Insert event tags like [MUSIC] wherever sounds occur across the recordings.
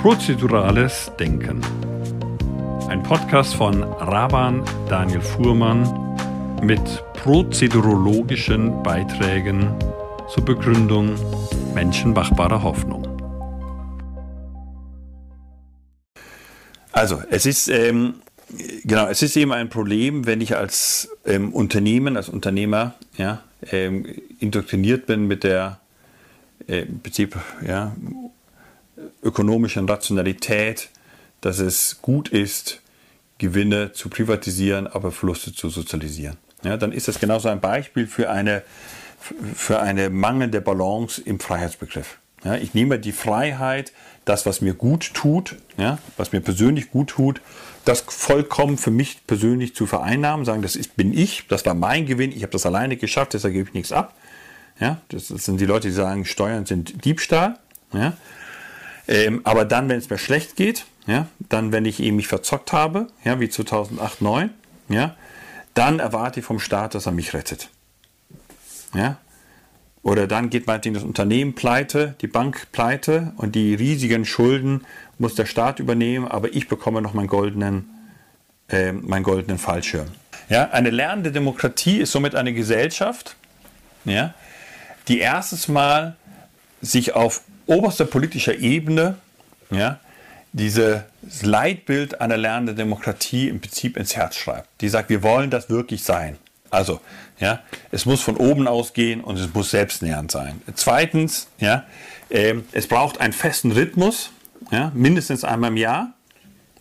Prozedurales Denken. Ein Podcast von Raban Daniel Fuhrmann mit prozedurologischen Beiträgen zur Begründung menschenmachbarer Hoffnung. Also, es ist, ähm, genau, es ist eben ein Problem, wenn ich als ähm, Unternehmen, als Unternehmer, ja, ähm, indoktriniert bin mit der äh, Prinzip ja, ökonomischen Rationalität, dass es gut ist, Gewinne zu privatisieren, aber Verluste zu sozialisieren. Ja, dann ist das genauso ein Beispiel für eine, für eine mangelnde Balance im Freiheitsbegriff. Ja, ich nehme die Freiheit, das, was mir gut tut, ja, was mir persönlich gut tut, das vollkommen für mich persönlich zu vereinnahmen, sagen, das ist, bin ich, das war mein Gewinn, ich habe das alleine geschafft, deshalb gebe ich nichts ab. Ja, das, das sind die Leute, die sagen, Steuern sind Diebstahl. Ja, ähm, aber dann, wenn es mir schlecht geht, ja, dann, wenn ich eben mich verzockt habe, ja, wie 2008, 2009, ja, dann erwarte ich vom Staat, dass er mich rettet. Ja? Oder dann geht meinetwegen das Unternehmen pleite, die Bank pleite und die riesigen Schulden muss der Staat übernehmen, aber ich bekomme noch meinen goldenen, äh, meinen goldenen Fallschirm. Ja? Eine lernende Demokratie ist somit eine Gesellschaft, ja, die erstes Mal sich auf oberster politischer Ebene ja, dieses Leitbild einer lernenden Demokratie im Prinzip ins Herz schreibt. Die sagt, wir wollen das wirklich sein. Also, ja, es muss von oben ausgehen und es muss selbstnähernd sein. Zweitens, ja, äh, es braucht einen festen Rhythmus, ja, mindestens einmal im Jahr,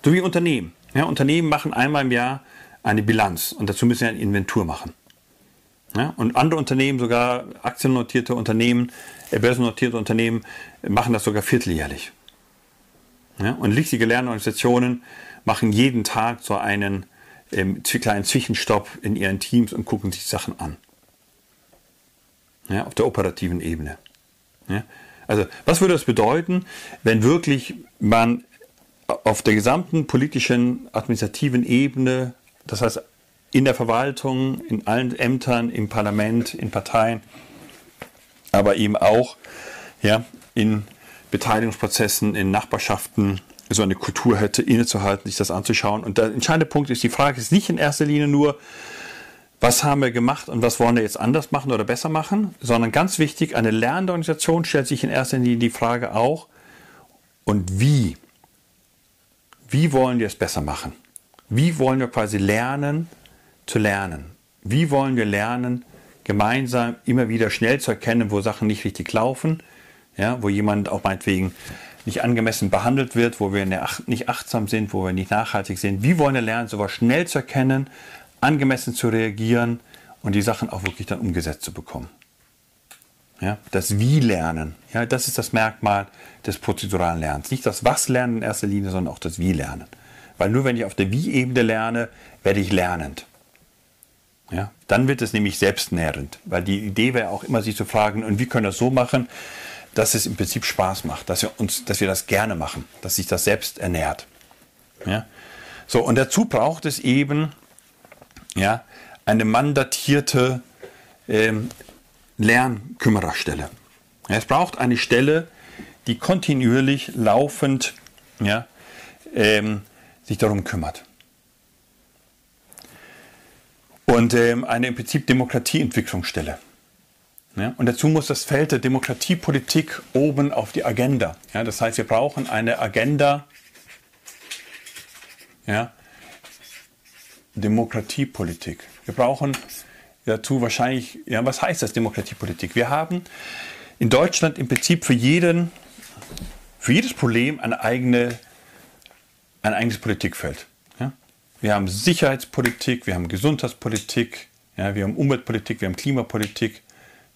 so wie Unternehmen. Ja, Unternehmen machen einmal im Jahr eine Bilanz und dazu müssen sie eine Inventur machen. Ja, und andere Unternehmen, sogar aktiennotierte Unternehmen, börsennotierte Unternehmen, machen das sogar vierteljährlich. Ja, und richtige Lernorganisationen machen jeden Tag so einen ähm, kleinen Zwischenstopp in ihren Teams und gucken sich Sachen an. Ja, auf der operativen Ebene. Ja, also, was würde das bedeuten, wenn wirklich man auf der gesamten politischen, administrativen Ebene, das heißt in der Verwaltung, in allen Ämtern, im Parlament, in Parteien, aber eben auch ja, in Beteiligungsprozessen, in Nachbarschaften so eine Kultur hätte, innezuhalten, sich das anzuschauen. Und der entscheidende Punkt ist, die Frage ist nicht in erster Linie nur, was haben wir gemacht und was wollen wir jetzt anders machen oder besser machen, sondern ganz wichtig, eine lernende Organisation stellt sich in erster Linie die Frage auch, und wie? Wie wollen wir es besser machen? Wie wollen wir quasi lernen zu lernen? Wie wollen wir lernen, gemeinsam immer wieder schnell zu erkennen, wo Sachen nicht richtig laufen, ja, wo jemand auch meinetwegen nicht angemessen behandelt wird, wo wir nicht achtsam sind, wo wir nicht nachhaltig sind. Wie wollen wir lernen, sowas schnell zu erkennen, angemessen zu reagieren und die Sachen auch wirklich dann umgesetzt zu bekommen? Ja, das Wie lernen, ja, das ist das Merkmal des prozeduralen Lernens. Nicht das Was lernen in erster Linie, sondern auch das Wie lernen. Weil nur wenn ich auf der Wie-Ebene lerne, werde ich lernend. Ja, dann wird es nämlich selbstnährend, weil die Idee wäre auch immer, sich zu fragen, und wie können wir das so machen, dass es im Prinzip Spaß macht, dass wir, uns, dass wir das gerne machen, dass sich das selbst ernährt. Ja? So, und dazu braucht es eben ja, eine mandatierte ähm, Lernkümmererstelle. Ja, es braucht eine Stelle, die kontinuierlich laufend ja, ähm, sich darum kümmert. Und ähm, eine im Prinzip Demokratieentwicklungsstelle. Ja, und dazu muss das Feld der Demokratiepolitik oben auf die Agenda. Ja, das heißt, wir brauchen eine Agenda ja, Demokratiepolitik. Wir brauchen dazu wahrscheinlich, ja, was heißt das Demokratiepolitik? Wir haben in Deutschland im Prinzip für jeden, für jedes Problem eine eigene, ein eigenes Politikfeld. Wir haben Sicherheitspolitik, wir haben Gesundheitspolitik, ja, wir haben Umweltpolitik, wir haben Klimapolitik,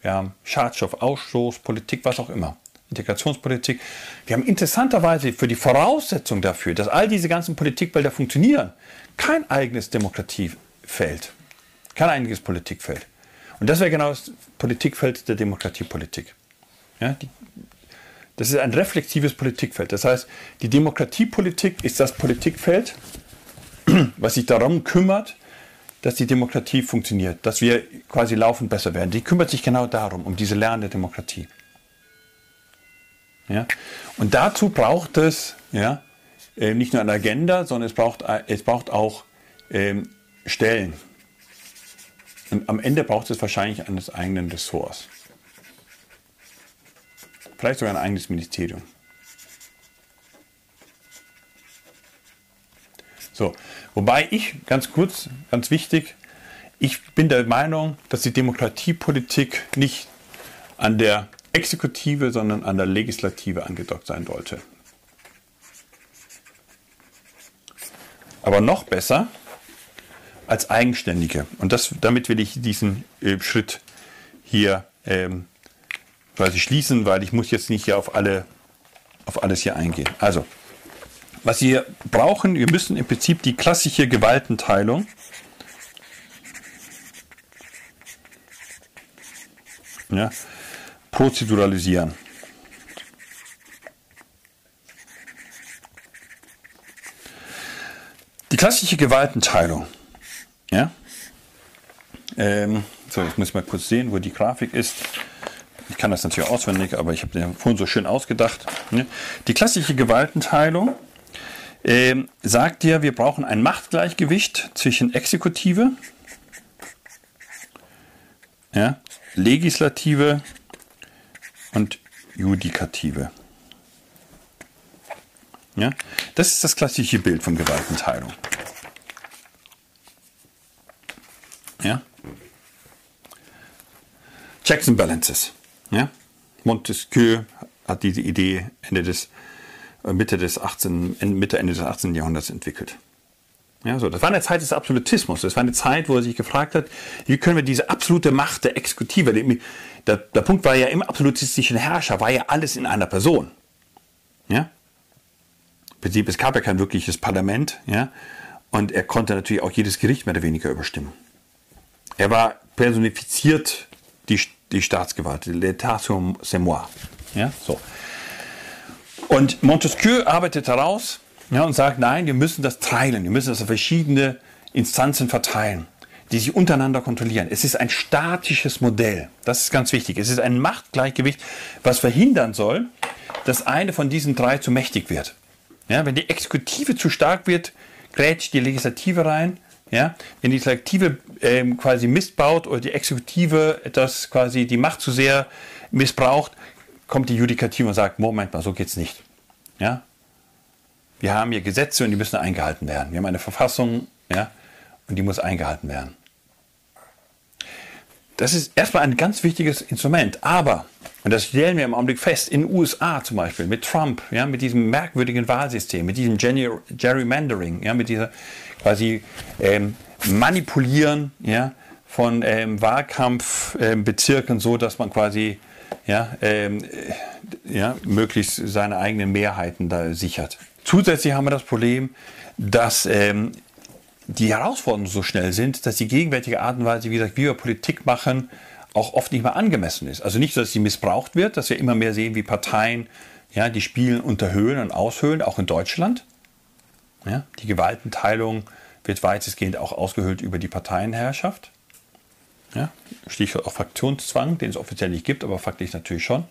wir haben Schadstoffausstoß, Politik, was auch immer. Integrationspolitik. Wir haben interessanterweise für die Voraussetzung dafür, dass all diese ganzen Politikfelder funktionieren, kein eigenes Demokratiefeld. Kein eigenes Politikfeld. Und das wäre genau das Politikfeld der Demokratiepolitik. Ja, die, das ist ein reflexives Politikfeld. Das heißt, die Demokratiepolitik ist das Politikfeld, [CLEARS THROAT] was sich darum kümmert, dass die Demokratie funktioniert, dass wir quasi laufend besser werden. Die kümmert sich genau darum, um diese lernende Demokratie. Ja? Und dazu braucht es ja, äh, nicht nur eine Agenda, sondern es braucht, äh, es braucht auch ähm, Stellen. Und am Ende braucht es wahrscheinlich eines eigenen Ressorts. Vielleicht sogar ein eigenes Ministerium. So, wobei ich, ganz kurz, ganz wichtig, ich bin der Meinung, dass die Demokratiepolitik nicht an der Exekutive, sondern an der Legislative angedockt sein sollte. Aber noch besser als eigenständige. Und das, damit will ich diesen äh, Schritt hier ähm, quasi schließen, weil ich muss jetzt nicht hier auf, alle, auf alles hier eingehen. Also, was wir brauchen, wir müssen im Prinzip die klassische Gewaltenteilung ja, prozeduralisieren. Die klassische Gewaltenteilung. Ja? Ähm, so, jetzt muss ich mal kurz sehen, wo die Grafik ist. Ich kann das natürlich auswendig, aber ich habe den vorhin so schön ausgedacht. Ne? Die klassische Gewaltenteilung ähm, sagt dir, wir brauchen ein Machtgleichgewicht zwischen Exekutive, ja, Legislative und Judikative. Ja, das ist das klassische Bild von Gewaltenteilung. Ja? Checks and Balances. Ja? Montesquieu hat diese Idee Ende des Mitte des 18, Mitte, Ende des 18. Jahrhunderts entwickelt. Ja, so. Das war eine Zeit des Absolutismus. Das war eine Zeit, wo er sich gefragt hat, wie können wir diese absolute Macht der Exekutive, der, der Punkt war ja im absolutistischen Herrscher, war ja alles in einer Person. Ja? Im Prinzip, es gab ja kein wirkliches Parlament, ja, und er konnte natürlich auch jedes Gericht mehr oder weniger überstimmen. Er war personifiziert die, die Staatsgewalt, l'état c'est moi. Ja, so. Und Montesquieu arbeitet daraus ja, und sagt, nein, wir müssen das teilen, wir müssen das auf verschiedene Instanzen verteilen, die sich untereinander kontrollieren. Es ist ein statisches Modell, das ist ganz wichtig. Es ist ein Machtgleichgewicht, was verhindern soll, dass eine von diesen drei zu mächtig wird. Ja, wenn die Exekutive zu stark wird, grätscht die Legislative rein. Ja, wenn die Legislative ähm, quasi missbaut oder die Exekutive etwas quasi die Macht zu sehr missbraucht, kommt die Judikative und sagt, Moment mal, so geht's nicht. Ja? Wir haben hier Gesetze und die müssen eingehalten werden. Wir haben eine Verfassung, ja, und die muss eingehalten werden. Das ist erstmal ein ganz wichtiges Instrument. Aber, und das stellen wir im Augenblick fest, in den USA zum Beispiel, mit Trump, ja, mit diesem merkwürdigen Wahlsystem, mit diesem Gerrymandering, ja, mit dieser quasi ähm, Manipulieren ja, von ähm, Wahlkampfbezirken, ähm, so dass man quasi ja, ähm, ja, möglichst seine eigenen Mehrheiten da sichert. Zusätzlich haben wir das Problem, dass ähm, die Herausforderungen so schnell sind, dass die gegenwärtige Art und Weise, wie, gesagt, wie wir Politik machen, auch oft nicht mehr angemessen ist. Also nicht, dass sie missbraucht wird, dass wir immer mehr sehen, wie Parteien, ja, die spielen unter Höhen und Aushöhlen, auch in Deutschland. Ja, die Gewaltenteilung wird weitestgehend auch ausgehöhlt über die Parteienherrschaft. Ja, Stichwort auch Fraktionszwang, den es offiziell nicht gibt, aber faktisch natürlich schon.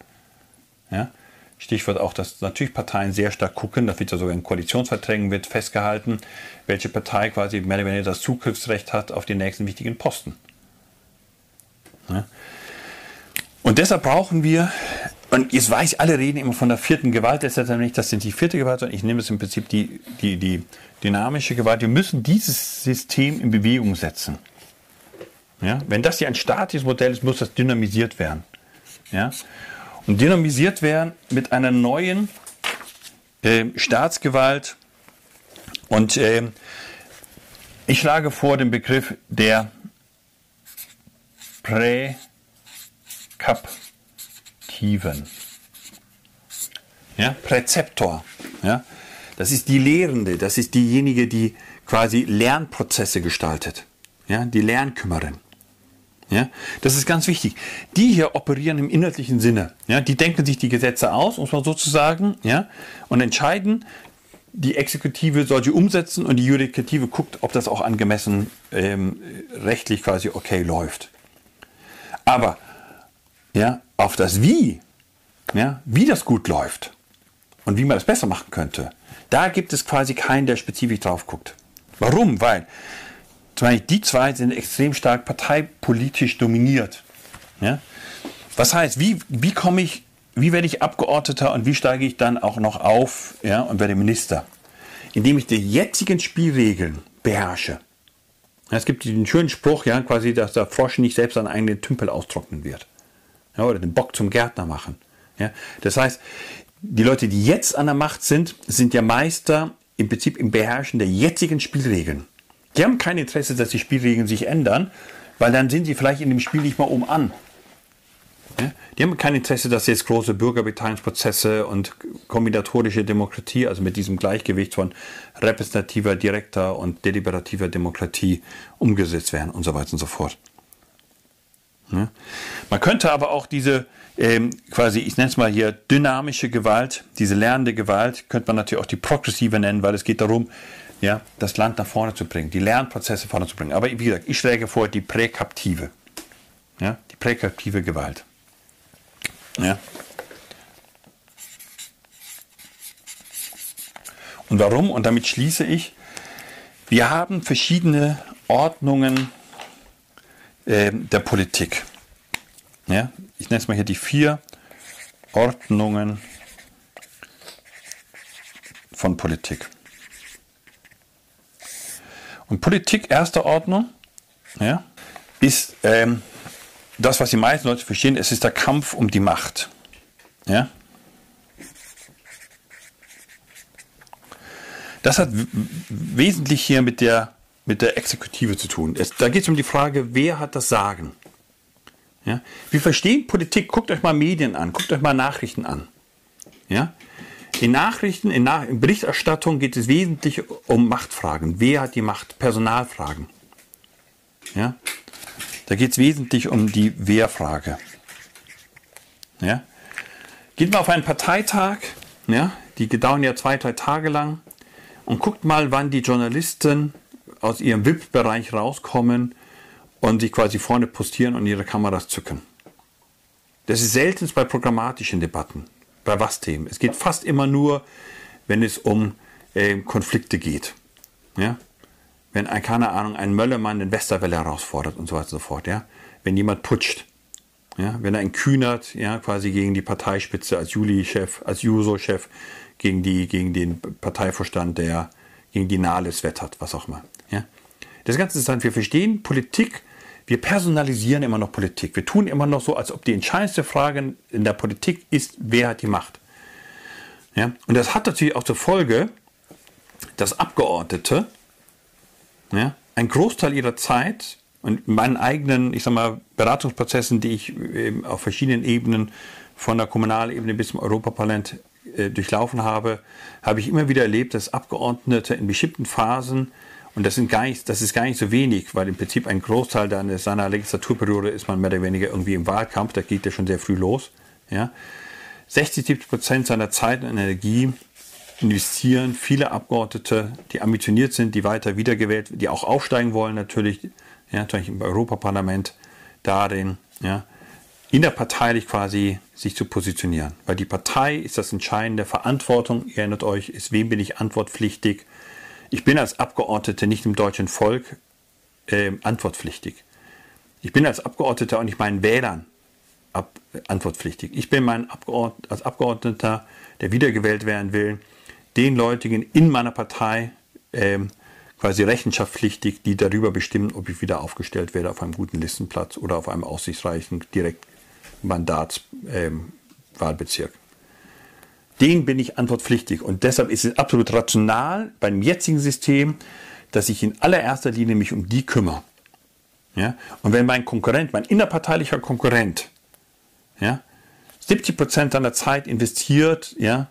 Ja, Stichwort auch, dass natürlich Parteien sehr stark gucken, da wird ja sogar in Koalitionsverträgen wird festgehalten, welche Partei quasi mehr oder weniger das Zugriffsrecht hat auf den nächsten wichtigen Posten. Ja. Und deshalb brauchen wir, und jetzt weiß ich, alle reden immer von der vierten Gewalt, das ist ja nicht, das sind die vierte Gewalt, sondern ich nehme es im Prinzip die, die, die dynamische Gewalt. Wir müssen dieses System in Bewegung setzen. Ja? Wenn das hier ein statisches Modell ist, muss das dynamisiert werden. Ja? Und dynamisiert werden mit einer neuen äh, Staatsgewalt. Und äh, ich schlage vor den Begriff der Präkaptiven. Ja? Präzeptor. Ja? Das ist die Lehrende, das ist diejenige, die quasi Lernprozesse gestaltet. Ja? Die Lernkümmerin. Ja, das ist ganz wichtig. Die hier operieren im inhaltlichen Sinne. Ja, die denken sich die Gesetze aus, um es mal so zu sagen, ja, und entscheiden, die Exekutive soll sie umsetzen und die Judikative guckt, ob das auch angemessen ähm, rechtlich quasi okay läuft. Aber ja, auf das Wie, ja, wie das gut läuft, und wie man das besser machen könnte, da gibt es quasi keinen, der spezifisch drauf guckt. Warum? Weil Beispiel die zwei sind extrem stark parteipolitisch dominiert. Ja? Was heißt, wie, wie komme ich, wie werde ich Abgeordneter und wie steige ich dann auch noch auf ja, und werde Minister? Indem ich die jetzigen Spielregeln beherrsche. Es gibt den schönen Spruch, ja, quasi, dass der Frosch nicht selbst seinen eigenen Tümpel austrocknen wird. Ja, oder den Bock zum Gärtner machen. Ja, das heißt, die Leute, die jetzt an der Macht sind, sind ja Meister im Prinzip im Beherrschen der jetzigen Spielregeln. Die haben kein Interesse, dass die Spielregeln sich ändern, weil dann sind sie vielleicht in dem Spiel nicht mal um an. Die haben kein Interesse, dass jetzt große Bürgerbeteiligungsprozesse und kombinatorische Demokratie, also mit diesem Gleichgewicht von repräsentativer, direkter und deliberativer Demokratie umgesetzt werden und so weiter und so fort. Man könnte aber auch diese ähm, quasi, ich nenne es mal hier dynamische Gewalt, diese lernende Gewalt, könnte man natürlich auch die progressive nennen, weil es geht darum, ja, das Land nach vorne zu bringen, die Lernprozesse vorne zu bringen. Aber wie gesagt, ich schläge vor die präkaptive, ja, die präkaptive Gewalt. Ja. Und warum? Und damit schließe ich, wir haben verschiedene Ordnungen äh, der Politik. Ja, ich nenne es mal hier die vier Ordnungen von Politik. Und Politik erster Ordnung ja, ist ähm, das, was die meisten Leute verstehen, es ist der Kampf um die Macht. Ja? Das hat wesentlich hier mit der, mit der Exekutive zu tun. Es, da geht es um die Frage, wer hat das Sagen? Ja? Wir verstehen Politik, guckt euch mal Medien an, guckt euch mal Nachrichten an. Ja? In Nachrichten, in, Nach in Berichterstattung geht es wesentlich um Machtfragen. Wer hat die Macht? Personalfragen. Ja? Da geht es wesentlich um die Wehrfrage. Ja? Geht mal auf einen Parteitag, ja? die dauern ja zwei, drei Tage lang, und guckt mal, wann die Journalisten aus ihrem VIP-Bereich rauskommen und sich quasi vorne postieren und ihre Kameras zücken. Das ist selten bei programmatischen Debatten bei was Themen. Es geht fast immer nur, wenn es um äh, Konflikte geht. Ja? Wenn, ein, keine Ahnung, ein Möllermann den Westerwelle herausfordert und so weiter und so fort. Ja? Wenn jemand putscht. Ja? Wenn er ein Kühnert, ja, quasi gegen die Parteispitze als Juli-Chef, als Juso-Chef, gegen, gegen den Parteivorstand, der gegen die Nahles wettert, was auch immer. Ja? Das Ganze ist dann, wir verstehen Politik wir personalisieren immer noch Politik. Wir tun immer noch so, als ob die entscheidendste Frage in der Politik ist, wer hat die Macht. Ja? Und das hat natürlich auch zur Folge, dass Abgeordnete ja, einen Großteil ihrer Zeit und in meinen eigenen, ich sag mal, Beratungsprozessen, die ich auf verschiedenen Ebenen von der Kommunalebene bis zum Europaparlament äh, durchlaufen habe, habe ich immer wieder erlebt, dass Abgeordnete in bestimmten Phasen und das, sind gar nicht, das ist gar nicht so wenig, weil im Prinzip ein Großteil seiner Legislaturperiode ist man mehr oder weniger irgendwie im Wahlkampf, da geht ja schon sehr früh los. Ja. 60, 70 Prozent seiner Zeit und Energie investieren viele Abgeordnete, die ambitioniert sind, die weiter wiedergewählt, die auch aufsteigen wollen natürlich, ja, natürlich im Europaparlament, darin, ja, innerparteilich quasi sich zu positionieren. Weil die Partei ist das entscheidende Verantwortung, ihr erinnert euch, ist wem bin ich antwortpflichtig, ich bin als Abgeordneter nicht im deutschen Volk äh, antwortpflichtig. Ich bin als Abgeordneter auch nicht meinen Wählern ab, antwortpflichtig. Ich bin mein Abgeordnet, als Abgeordneter, der wiedergewählt werden will, den Leuten in meiner Partei ähm, quasi rechenschaftspflichtig, die darüber bestimmen, ob ich wieder aufgestellt werde auf einem guten Listenplatz oder auf einem aussichtsreichen Direktmandatswahlbezirk. Den bin ich antwortpflichtig. Und deshalb ist es absolut rational beim jetzigen System, dass ich in allererster Linie mich um die kümmere. Ja? Und wenn mein Konkurrent, mein innerparteilicher Konkurrent, ja, 70 Prozent seiner Zeit investiert, ja,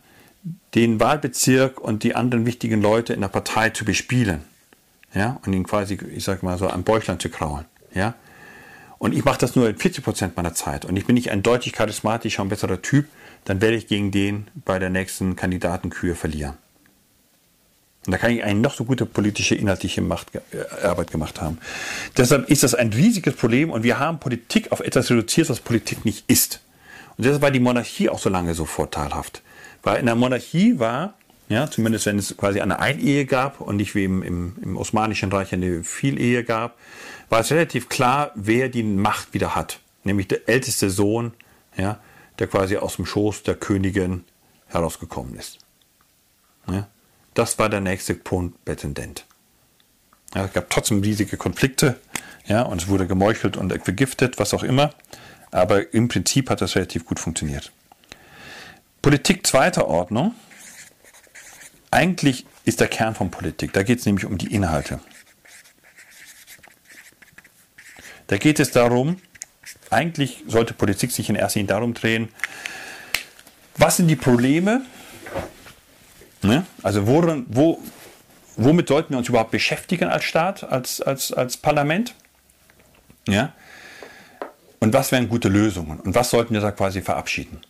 den Wahlbezirk und die anderen wichtigen Leute in der Partei zu bespielen, ja, und ihn quasi, ich sag mal so, am Bäuchlein zu kraulen, ja. Und ich mache das nur in 40 Prozent meiner Zeit und ich bin nicht ein deutlich charismatischer und besserer Typ, dann werde ich gegen den bei der nächsten Kandidatenkür verlieren. Und da kann ich eine noch so gute politische, inhaltliche Macht, äh, Arbeit gemacht haben. Deshalb ist das ein riesiges Problem und wir haben Politik auf etwas reduziert, was Politik nicht ist. Und deshalb war die Monarchie auch so lange so vorteilhaft. Weil in der Monarchie war, ja, zumindest wenn es quasi eine Einehe gab und nicht wie im, im, im Osmanischen Reich eine Vielehe gab, war es relativ klar, wer die Macht wieder hat. Nämlich der älteste Sohn, ja, der quasi aus dem Schoß der Königin herausgekommen ist. Ja, das war der nächste Prätendent. Ja, es gab trotzdem riesige Konflikte, ja, und es wurde gemeuchelt und vergiftet, was auch immer. Aber im Prinzip hat das relativ gut funktioniert. Politik zweiter Ordnung. Eigentlich ist der Kern von Politik. Da geht es nämlich um die Inhalte. Da geht es darum, eigentlich sollte Politik sich in erster Linie darum drehen, was sind die Probleme? Ne? Also worin, wo, womit sollten wir uns überhaupt beschäftigen als Staat, als, als, als Parlament? Ja? Und was wären gute Lösungen? Und was sollten wir da quasi verabschieden?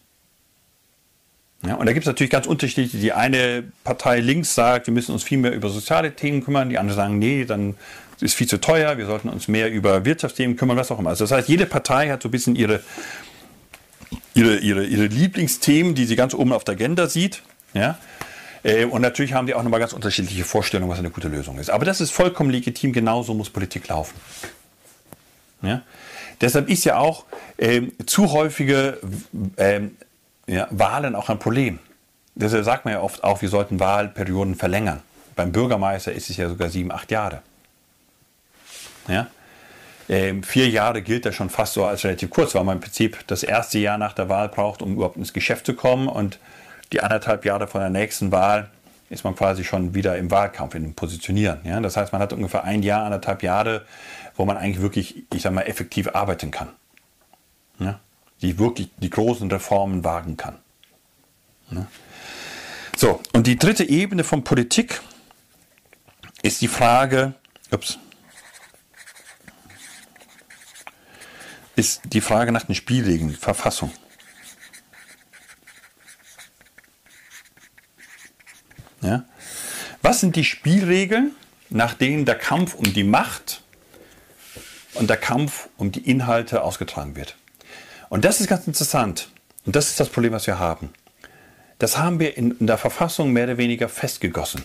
Ja, und da gibt es natürlich ganz unterschiedliche. Die eine Partei links sagt, wir müssen uns viel mehr über soziale Themen kümmern. Die andere sagen, nee, dann ist viel zu teuer. Wir sollten uns mehr über Wirtschaftsthemen kümmern, was auch immer. Also das heißt, jede Partei hat so ein bisschen ihre, ihre, ihre, ihre Lieblingsthemen, die sie ganz oben auf der Agenda sieht. Ja? Äh, und natürlich haben die auch nochmal ganz unterschiedliche Vorstellungen, was eine gute Lösung ist. Aber das ist vollkommen legitim. Genauso muss Politik laufen. Ja? Deshalb ist ja auch äh, zu häufige äh, ja, Wahlen auch ein Problem. Deshalb sagt man ja oft auch, wir sollten Wahlperioden verlängern. Beim Bürgermeister ist es ja sogar sieben, acht Jahre. Ja? Ähm, vier Jahre gilt das schon fast so als relativ kurz, weil man im Prinzip das erste Jahr nach der Wahl braucht, um überhaupt ins Geschäft zu kommen und die anderthalb Jahre von der nächsten Wahl ist man quasi schon wieder im Wahlkampf, in dem Positionieren. Ja? Das heißt, man hat ungefähr ein Jahr, anderthalb Jahre, wo man eigentlich wirklich, ich sag mal, effektiv arbeiten kann. Ja? Die wirklich die großen Reformen wagen kann. Ja? So, und die dritte Ebene von Politik ist die Frage, ups, ist die Frage nach den Spielregeln, Verfassung. Ja? Was sind die Spielregeln, nach denen der Kampf um die Macht und der Kampf um die Inhalte ausgetragen wird? Und das ist ganz interessant. Und das ist das Problem, was wir haben. Das haben wir in, in der Verfassung mehr oder weniger festgegossen.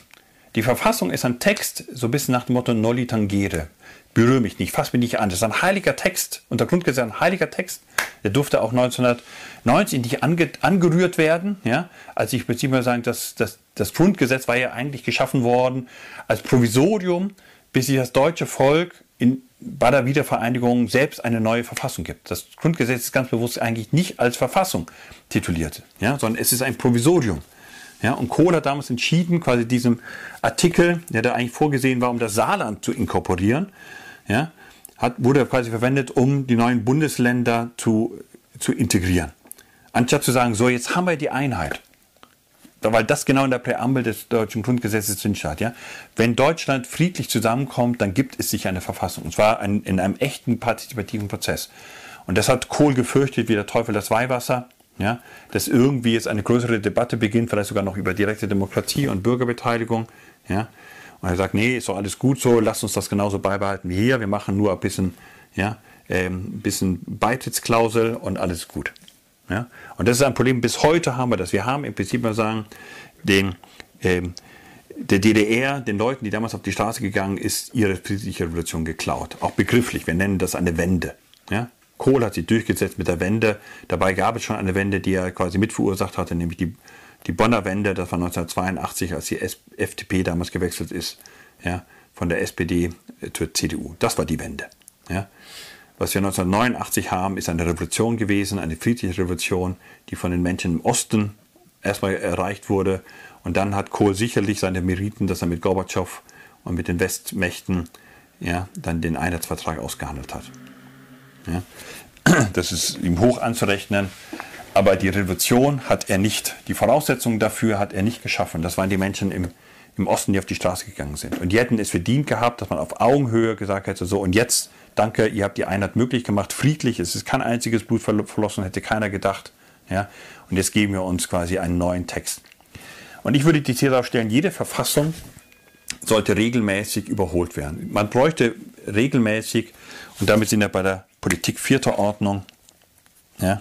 Die Verfassung ist ein Text, so ein bisschen nach dem Motto Nolli Tangere. Berühre mich nicht, fass mich nicht an. Das ist ein heiliger Text. Und der Grundgesetz ein heiliger Text. Der durfte auch 1990 nicht ange, angerührt werden. Ja? Also ich beziehe mal sagen, dass, dass das Grundgesetz war ja eigentlich geschaffen worden als Provisorium, bis sich das deutsche Volk in, bei der Wiedervereinigung selbst eine neue Verfassung gibt. Das Grundgesetz ist ganz bewusst eigentlich nicht als Verfassung tituliert, ja, sondern es ist ein Provisorium. Ja, und Kohl hat damals entschieden, quasi diesem Artikel, der da eigentlich vorgesehen war, um das Saarland zu inkorporieren, ja, hat, wurde quasi verwendet, um die neuen Bundesländer zu, zu integrieren. Anstatt zu sagen, so, jetzt haben wir die Einheit. Weil das genau in der Präambel des deutschen Grundgesetzes drin steht. Ja? Wenn Deutschland friedlich zusammenkommt, dann gibt es sich eine Verfassung. Und zwar ein, in einem echten partizipativen Prozess. Und das hat Kohl gefürchtet wie der Teufel das Weihwasser. Ja? Dass irgendwie jetzt eine größere Debatte beginnt, vielleicht sogar noch über direkte Demokratie und Bürgerbeteiligung. Ja? Und er sagt, nee, ist doch alles gut so, lasst uns das genauso beibehalten wie hier. Wir machen nur ein bisschen, ja, ähm, bisschen Beitrittsklausel und alles gut. Ja? Und das ist ein Problem, bis heute haben wir das. Wir haben im Prinzip mal sagen, den, ähm, der DDR, den Leuten, die damals auf die Straße gegangen ist, ihre friedliche Revolution geklaut. Auch begrifflich, wir nennen das eine Wende. Ja? Kohl hat sich durchgesetzt mit der Wende. Dabei gab es schon eine Wende, die er quasi mitverursacht hatte, nämlich die, die Bonner Wende. Das war 1982, als die FDP damals gewechselt ist, ja, von der SPD zur CDU. Das war die Wende. Ja. Was wir 1989 haben, ist eine Revolution gewesen, eine friedliche Revolution, die von den Menschen im Osten erstmal erreicht wurde. Und dann hat Kohl sicherlich seine Meriten, dass er mit Gorbatschow und mit den Westmächten ja, dann den Einheitsvertrag ausgehandelt hat. Ja. Das ist ihm hoch anzurechnen. Aber die Revolution hat er nicht, die Voraussetzungen dafür hat er nicht geschaffen. Das waren die Menschen im, im Osten, die auf die Straße gegangen sind. Und die hätten es verdient gehabt, dass man auf Augenhöhe gesagt hätte, so und jetzt danke, ihr habt die Einheit möglich gemacht, friedlich, es ist kein einziges Blut verlossen, hätte keiner gedacht. Ja? Und jetzt geben wir uns quasi einen neuen Text. Und ich würde die These aufstellen, jede Verfassung sollte regelmäßig überholt werden. Man bräuchte regelmäßig, und damit sind wir bei der Politik vierter Ordnung, ja,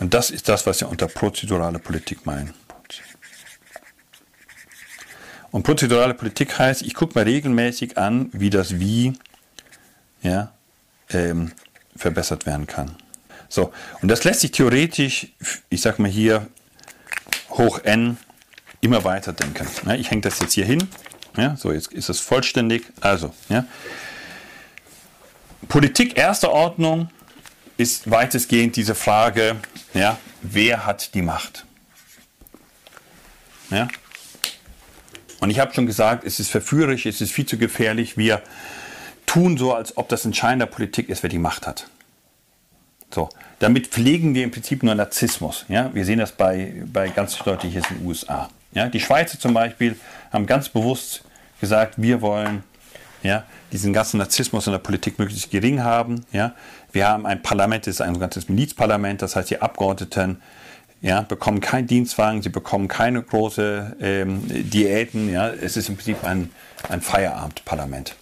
Und das ist das, was wir unter prozedurale Politik meinen. Und prozedurale Politik heißt, ich gucke mir regelmäßig an, wie das Wie ja, ähm, verbessert werden kann. So, und das lässt sich theoretisch, ich sag mal hier, hoch n immer weiter denken. Ja, ich hänge das jetzt hier hin. Ja, so, jetzt ist es vollständig. Also, ja. Politik erster Ordnung ist weitestgehend diese Frage, ja, wer hat die Macht? Ja? Und ich habe schon gesagt, es ist verführerisch, es ist viel zu gefährlich. Wir tun so, als ob das entscheidende Politik ist, wer die Macht hat. So, damit pflegen wir im Prinzip nur Narzissmus. Ja? Wir sehen das bei, bei ganz deutlich in den USA. Ja? Die Schweizer zum Beispiel haben ganz bewusst gesagt, wir wollen ja, diesen ganzen Narzissmus in der Politik möglichst gering haben. Ja? Wir haben ein Parlament, das ist ein ganzes Milizparlament, das heißt, die Abgeordneten ja, bekommen keinen Dienstwagen, sie bekommen keine große ähm, Diäten. Ja? Es ist im Prinzip ein, ein Feierabendparlament.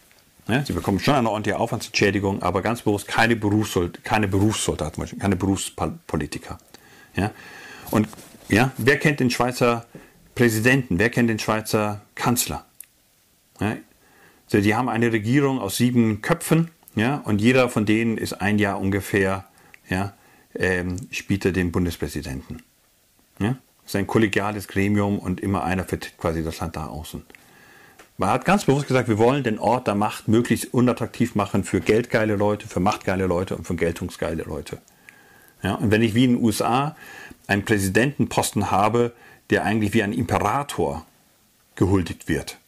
Ja, sie bekommen schon eine ordentliche Aufwandsentschädigung, aber ganz bewusst keine, Berufssold keine Berufssoldaten, keine Berufspolitiker. Ja? Und ja, wer kennt den Schweizer Präsidenten? Wer kennt den Schweizer Kanzler? Ja? Also die haben eine Regierung aus sieben Köpfen ja, und jeder von denen ist ein Jahr ungefähr, ja, ähm, spielt er den Bundespräsidenten. Ja? Das ist ein kollegiales Gremium und immer einer vertritt quasi das Land da außen. Man hat ganz bewusst gesagt, wir wollen den Ort der Macht möglichst unattraktiv machen für geldgeile Leute, für machtgeile Leute und für geltungsgeile Leute. Ja, und wenn ich wie in den USA einen Präsidentenposten habe, der eigentlich wie ein Imperator gehuldigt wird.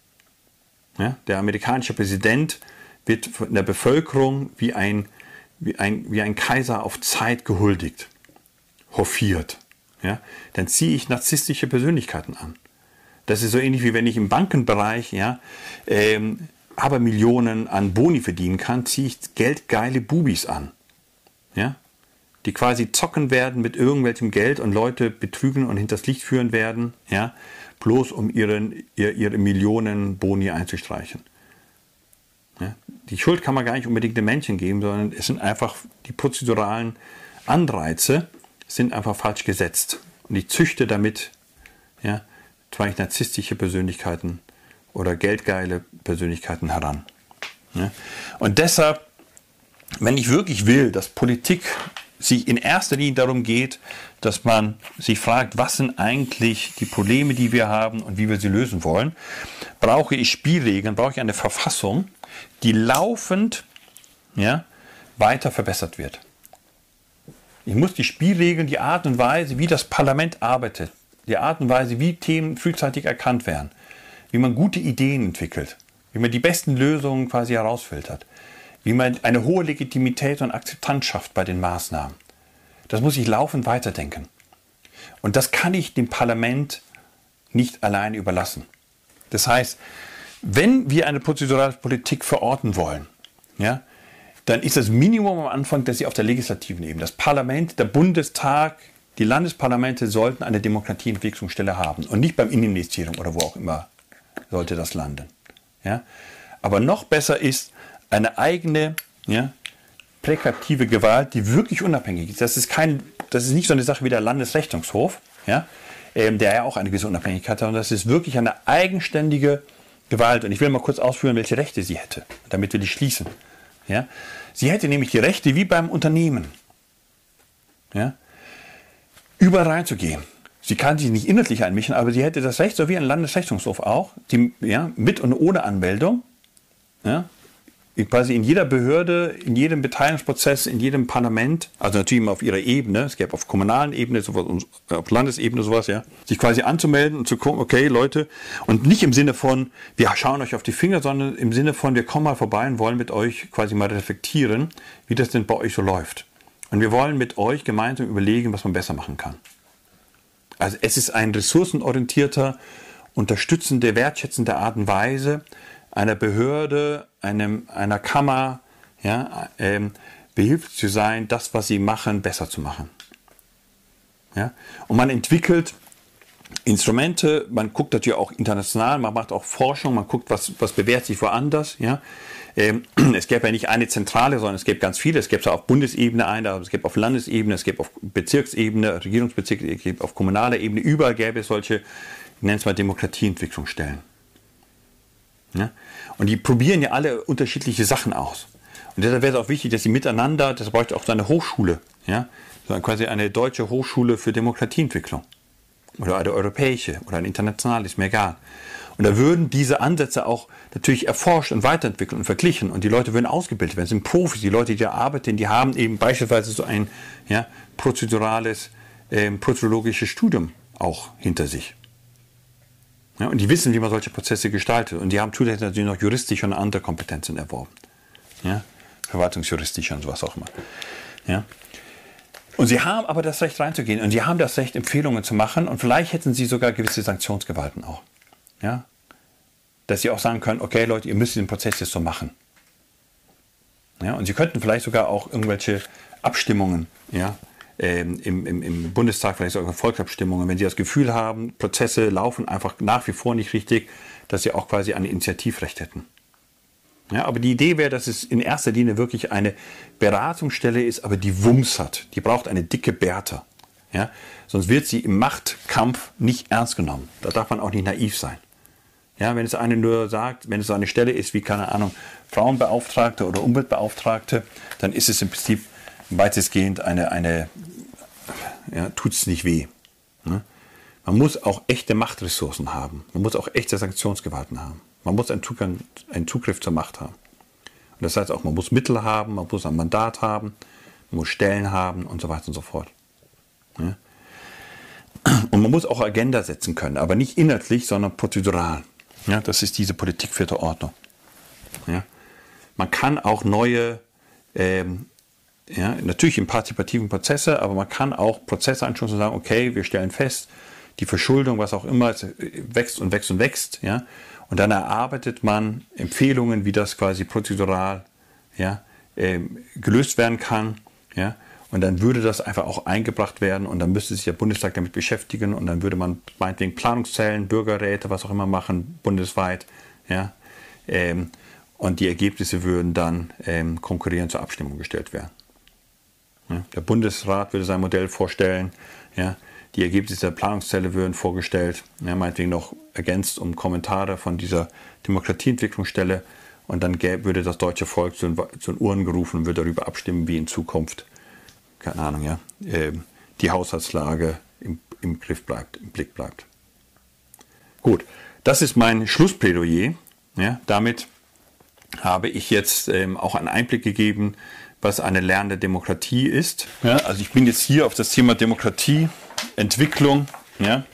Ja, der amerikanische Präsident wird von der Bevölkerung wie ein, wie ein, wie ein Kaiser auf Zeit gehuldigt, hofiert. Ja, dann ziehe ich narzisstische Persönlichkeiten an. Das ist so ähnlich wie wenn ich im Bankenbereich ja, ähm, aber Millionen an Boni verdienen kann, ziehe ich geldgeile Bubis an. Ja? Die quasi zocken werden mit irgendwelchem Geld und Leute betrügen und hinters Licht führen werden, ja? bloß um ihren, ihr, ihre Millionen Boni einzustreichen. Ja? Die Schuld kann man gar nicht unbedingt den Menschen geben, sondern es sind einfach die prozeduralen Anreize sind einfach falsch gesetzt. Und ich züchte damit ja, vielleicht narzisstische Persönlichkeiten oder geldgeile Persönlichkeiten heran. Ja? Und deshalb, wenn ich wirklich will, dass Politik sich in erster Linie darum geht, dass man sich fragt, was sind eigentlich die Probleme, die wir haben und wie wir sie lösen wollen, brauche ich Spielregeln, brauche ich eine Verfassung, die laufend ja, weiter verbessert wird. Ich muss die Spielregeln, die Art und Weise, wie das Parlament arbeitet, die Art und Weise, wie Themen frühzeitig erkannt werden, wie man gute Ideen entwickelt, wie man die besten Lösungen quasi herausfiltert, wie man eine hohe Legitimität und Akzeptanz schafft bei den Maßnahmen. Das muss ich laufend weiterdenken. Und das kann ich dem Parlament nicht allein überlassen. Das heißt, wenn wir eine prozedurale Politik verorten wollen, ja, dann ist das Minimum am Anfang, dass sie auf der legislativen Ebene, das Parlament, der Bundestag, die Landesparlamente sollten eine Demokratieentwicklungsstelle haben und nicht beim Innenministerium oder wo auch immer sollte das landen. Ja? Aber noch besser ist eine eigene ja, präkative Gewalt, die wirklich unabhängig ist. Das ist, kein, das ist nicht so eine Sache wie der Landesrechnungshof, ja, ähm, der ja auch eine gewisse Unabhängigkeit hat, sondern das ist wirklich eine eigenständige Gewalt. Und ich will mal kurz ausführen, welche Rechte sie hätte. Damit will ich schließen. Ja? Sie hätte nämlich die Rechte wie beim Unternehmen. Ja? überall reinzugehen. Sie kann sich nicht inhaltlich einmischen, aber sie hätte das Recht, so wie ein Landesrechnungshof auch, die, ja, mit und ohne Anmeldung, ja, quasi in jeder Behörde, in jedem Beteiligungsprozess, in jedem Parlament, also natürlich immer auf ihrer Ebene, es gäbe auf kommunalen Ebene, sowas, auf Landesebene sowas, ja, sich quasi anzumelden und zu gucken, okay, Leute, und nicht im Sinne von, wir schauen euch auf die Finger, sondern im Sinne von, wir kommen mal vorbei und wollen mit euch quasi mal reflektieren, wie das denn bei euch so läuft. Und wir wollen mit euch gemeinsam überlegen, was man besser machen kann. Also es ist ein ressourcenorientierter, unterstützende, wertschätzende Art und Weise einer Behörde, einem, einer Kammer, ja, ähm, behilflich zu sein, das, was sie machen, besser zu machen. Ja? Und man entwickelt Instrumente, man guckt natürlich auch international, man macht auch Forschung, man guckt, was, was bewährt sich woanders. Ja? Ähm, [CLEARS THROAT] es gäbe ja nicht eine Zentrale, sondern es gäbe ganz viele. Es gäbe auf Bundesebene eine, es gäbe auf Landesebene, es gäbe auf Bezirksebene, Regierungsbezirke, es gäbe auf kommunaler Ebene. Überall gäbe es solche, ich nenne es mal Demokratieentwicklungsstellen. Ja? Und die probieren ja alle unterschiedliche Sachen aus. Und deshalb wäre es auch wichtig, dass sie miteinander, das bräuchte auch so eine Hochschule, ja? so quasi eine deutsche Hochschule für Demokratieentwicklung. Oder eine europäische oder eine internationale, ist mir egal. Und da würden diese Ansätze auch natürlich erforscht und weiterentwickelt und verglichen und die Leute würden ausgebildet werden. Das sind Profis, die Leute, die da arbeiten, die haben eben beispielsweise so ein ja, prozedurales, ähm, prozedurologisches Studium auch hinter sich. Ja, und die wissen, wie man solche Prozesse gestaltet. Und die haben zusätzlich natürlich noch juristische und andere Kompetenzen erworben. Ja? Verwaltungsjuristische und sowas auch immer. Ja? Und sie haben aber das Recht reinzugehen und sie haben das Recht, Empfehlungen zu machen und vielleicht hätten sie sogar gewisse Sanktionsgewalten auch. Ja? Dass sie auch sagen können, okay Leute, ihr müsst den Prozess jetzt so machen. Ja? Und sie könnten vielleicht sogar auch irgendwelche Abstimmungen ja, ähm, im, im, im, Bundestag, vielleicht sogar Volksabstimmungen, wenn sie das Gefühl haben, Prozesse laufen einfach nach wie vor nicht richtig, dass sie auch quasi ein Initiativrecht hätten. Ja, aber die Idee wäre, dass es in erster Linie wirklich eine Beratungsstelle ist, aber die Wumms hat. Die braucht eine dicke Bertha. Ja? Sonst wird sie im Machtkampf nicht ernst genommen. Da darf man auch nicht naiv sein. Ja, wenn es eine nur sagt, wenn es so eine Stelle ist wie, keine Ahnung, Frauenbeauftragte oder Umweltbeauftragte, dann ist es im Prinzip weitestgehend eine, eine ja, tut es nicht weh. Ne? Man muss auch echte Machtressourcen haben. Man muss auch echte Sanktionsgewalten haben. Man muss einen, Zugang, einen Zugriff zur Macht haben. Und das heißt auch, man muss Mittel haben, man muss ein Mandat haben, man muss Stellen haben und so weiter und so fort. Ja? Und man muss auch Agenda setzen können, aber nicht inhaltlich, sondern prozedural. Ja, das ist diese Politik vierter Ordnung. Ja. Man kann auch neue, ähm, ja, natürlich in partizipativen Prozesse, aber man kann auch Prozesse anschauen und sagen, okay, wir stellen fest, die Verschuldung, was auch immer, wächst und wächst und wächst, ja. Und dann erarbeitet man Empfehlungen, wie das quasi prozedural ja, ähm, gelöst werden kann, ja. Und dann würde das einfach auch eingebracht werden und dann müsste sich der Bundestag damit beschäftigen und dann würde man meinetwegen Planungszellen, Bürgerräte, was auch immer machen, bundesweit. Ja? Ähm, und die Ergebnisse würden dann ähm, konkurrierend zur Abstimmung gestellt werden. Ja? Der Bundesrat würde sein Modell vorstellen. Ja? Die Ergebnisse der Planungszelle würden vorgestellt, ja, meinetwegen noch ergänzt um Kommentare von dieser Demokratieentwicklungsstelle. Und dann würde das deutsche Volk zu den Uhren gerufen und würde darüber abstimmen, wie in Zukunft keine Ahnung, ja, äh, die Haushaltslage im, im Griff bleibt, im Blick bleibt. Gut, das ist mein Schlussplädoyer. Ja, damit habe ich jetzt ähm, auch einen Einblick gegeben, was eine lernende Demokratie ist. Ja, also ich bin jetzt hier auf das Thema Demokratie, Entwicklung ja,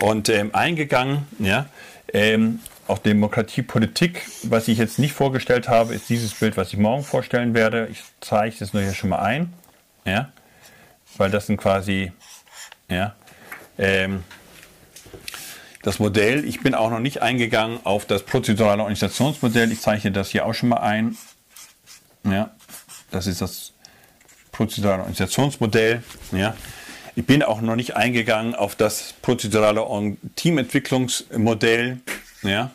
und ähm, eingegangen. Ja, ähm, auch Demokratiepolitik. Was ich jetzt nicht vorgestellt habe, ist dieses Bild, was ich morgen vorstellen werde. Ich zeige es nur hier schon mal ein ja, weil das sind quasi, ja, ähm, das Modell. Ich bin auch noch nicht eingegangen auf das prozedurale Organisationsmodell. Ich zeichne das hier auch schon mal ein. Ja, das ist das prozedurale Organisationsmodell. Ja. Ich bin auch noch nicht eingegangen auf das prozedurale Teamentwicklungsmodell. Ja.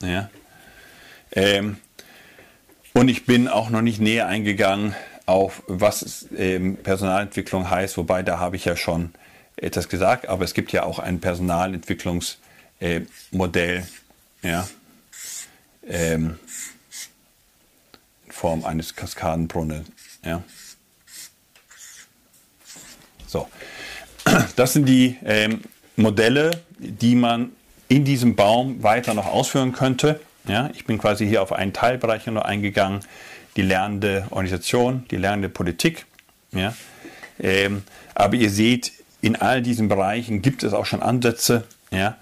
Ja. Ähm, und ich bin auch noch nicht näher eingegangen auf, was ähm, Personalentwicklung heißt, wobei da habe ich ja schon etwas gesagt, aber es gibt ja auch ein Personalentwicklungsmodell, äh, ja, ähm, in Form eines Kaskadenbrunnen. Ja. So, das sind die ähm, Modelle, die man in diesem Baum weiter noch ausführen könnte. Ja, ich bin quasi hier auf einen Teilbereich nur eingegangen, die lernende Organisation, die lernende Politik. Ja, ähm, aber ihr seht, in all diesen Bereichen gibt es auch schon Ansätze. Ja,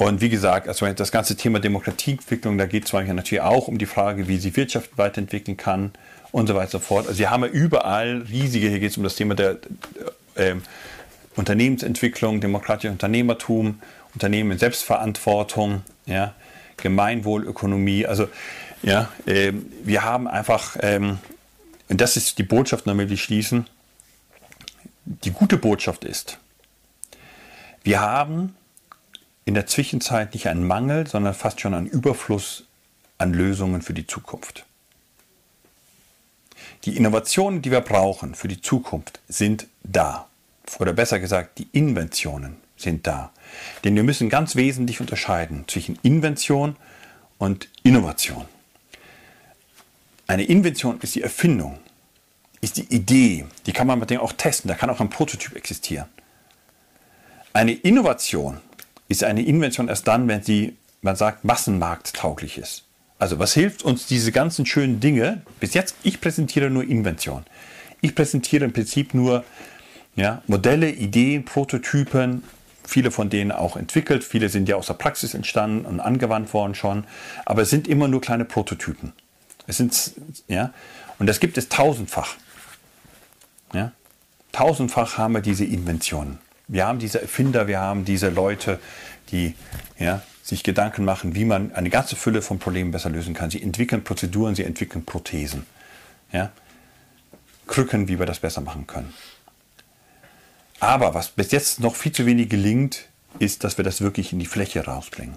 und wie gesagt, also das ganze Thema Demokratieentwicklung, da geht es natürlich auch um die Frage, wie sie Wirtschaft weiterentwickeln kann und so weiter und so fort. Also hier haben wir überall riesige, hier geht es um das Thema der äh, Unternehmensentwicklung, demokratisches Unternehmertum Unternehmen in Selbstverantwortung, ja, Gemeinwohlökonomie. Also ja, äh, wir haben einfach ähm, und das ist die Botschaft, damit wir schließen, die gute Botschaft ist, wir haben in der Zwischenzeit nicht einen Mangel, sondern fast schon einen Überfluss an Lösungen für die Zukunft. Die Innovationen, die wir brauchen für die Zukunft, sind da. Oder besser gesagt, die Inventionen sind da. Denn wir müssen ganz wesentlich unterscheiden zwischen Invention und Innovation. Eine Invention ist die Erfindung, ist die Idee, die kann man mit dem auch testen, da kann auch ein Prototyp existieren. Eine Innovation ist eine Invention erst dann, wenn sie, man sagt, massenmarkttauglich ist. Also was hilft uns diese ganzen schönen Dinge? Bis jetzt, ich präsentiere nur Invention. Ich präsentiere im Prinzip nur ja, Modelle, Ideen, Prototypen, viele von denen auch entwickelt. Viele sind ja aus der Praxis entstanden und angewandt worden schon. Aber es sind immer nur kleine Prototypen. Es sind, ja, und das gibt es tausendfach. Ja, tausendfach haben wir diese Inventionen. Wir haben diese Erfinder, wir haben diese Leute, die ja, sich Gedanken machen, wie man eine ganze Fülle von Problemen besser lösen kann. Sie entwickeln Prozeduren, sie entwickeln Prothesen. Ja? Krücken, wie wir das besser machen können. Aber was bis jetzt noch viel zu wenig gelingt, ist, dass wir das wirklich in die Fläche rausbringen.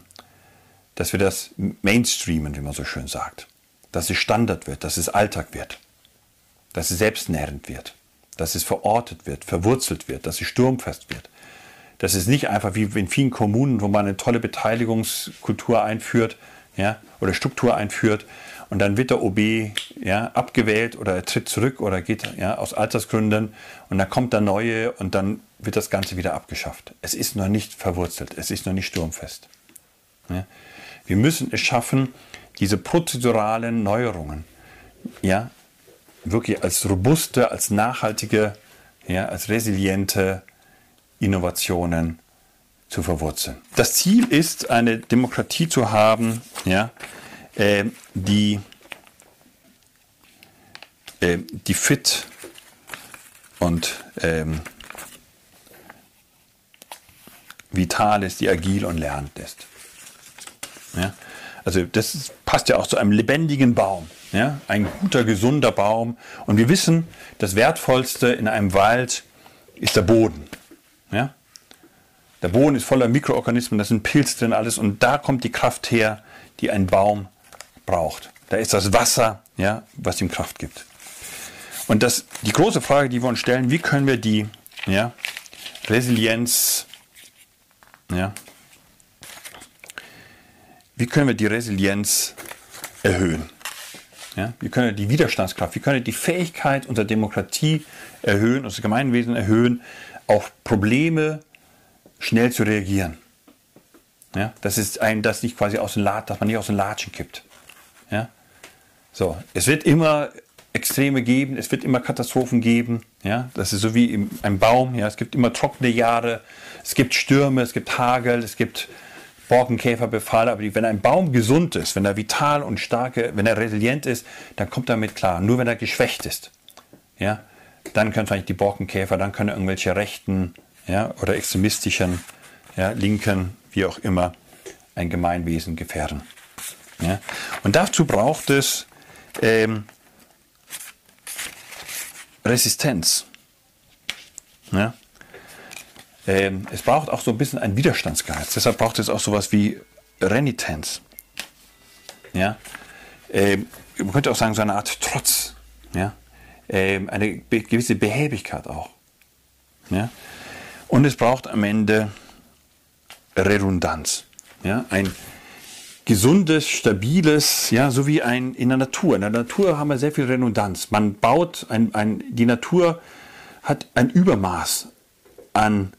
Dass wir das mainstreamen, wie man so schön sagt. Dass es Standard wird, dass es Alltag wird. Dass es selbstnährend wird. Dass es verortet wird, verwurzelt wird, dass es sturmfest wird. Das ist nicht einfach wie in vielen Kommunen, wo man eine tolle Beteiligungskultur einführt ja, oder Struktur einführt und dann wird der OB ja, abgewählt oder er tritt zurück oder geht ja, aus Altersgründen und dann kommt der Neue und dann wird das Ganze wieder abgeschafft. Es ist noch nicht verwurzelt, es ist noch nicht sturmfest. Ja. Wir müssen es schaffen, diese prozeduralen Neuerungen ja, wirklich als robuste, als nachhaltige, ja, als resiliente Innovationen zu verwurzeln. Das Ziel ist, eine Demokratie zu haben, ja, äh, die, äh, die fit und ähm, vital ist, die agil und lernend ist. Ja? Also das passt ja auch zu einem lebendigen Baum. Ja? Ein guter, gesunder Baum. Und wir wissen, das Wertvollste in einem Wald ist der Boden. Ja? Der Boden ist voller Mikroorganismen, da sind Pilze drin, alles. Und da kommt die Kraft her, die ein Baum braucht. Da ist das Wasser, ja, was ihm Kraft gibt. Und das, die große Frage, die wir uns stellen, wie können wir die ja, Resilienz, ja, wie können wir die Resilienz erhöhen? Ja, wie können wir die Widerstandskraft, wie können wir die Fähigkeit unserer Demokratie erhöhen, unser Gemeinwesen erhöhen, auf Probleme schnell zu reagieren. Ja, das ist ein, das nicht quasi aus dem Lat, dass man nicht aus den Latschen kippt. Ja, so, es wird immer Extreme geben, es wird immer Katastrophen geben. Ja, das ist so wie im, ein Baum. Ja, es gibt immer trockene Jahre, es gibt Stürme, es gibt Hagel, es gibt Borkenkäferbefall. Aber wenn ein Baum gesund ist, wenn er vital und stark, wenn er resilient ist, dann kommt er damit klar. Nur wenn er geschwächt ist, ja, dann können vielleicht die Borkenkäfer, dann können irgendwelche rechten ja, oder extremistischen, ja, linken, wie auch immer, ein Gemeinwesen gefährden. Ja. Und dazu braucht es ähm, Resistenz. Ja. Ähm, es braucht auch so ein bisschen einen Widerstandsgeist. Deshalb braucht es auch sowas wie Renitenz. Ja. Ähm, man könnte auch sagen, so eine Art Trotz. Ja äh, eine gewisse Behäbigkeit auch. Ja? Und es braucht am Ende Redundanz. Ja? Ein gesundes, stabiles, ja, so wie ein in der Natur. In der Natur haben wir sehr viel Redundanz. Man baut ein, ein, die Natur hat ein Übermaß an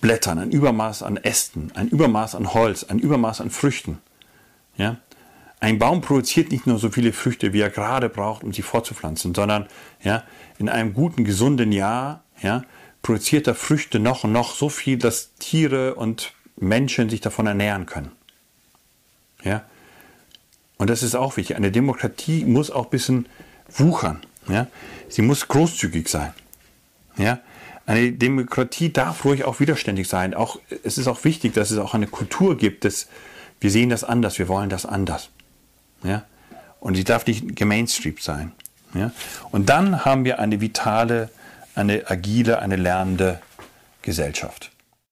Blättern, ein Übermaß an Ästen, ein Übermaß an Holz, ein Übermaß an Früchten. Ja? Ein Baum produziert nicht nur so viele Früchte, wie er gerade braucht, um sie fortzupflanzen, sondern ja, in einem guten, gesunden Jahr ja, produziert er Früchte noch und noch so viel, dass Tiere und Menschen sich davon ernähren können. Ja? Und das ist auch wichtig. Eine Demokratie muss auch ein bisschen wuchern. Ja? Sie muss großzügig sein. Ja? Eine Demokratie darf ruhig auch widerständig sein. Auch, es ist auch wichtig, dass es auch eine Kultur gibt, dass wir sehen das anders, wir wollen das anders. Ja? Und sie darf nicht gemainstreamt sein. Ja? Und dann haben wir eine vitale, eine agile, eine lernende Gesellschaft.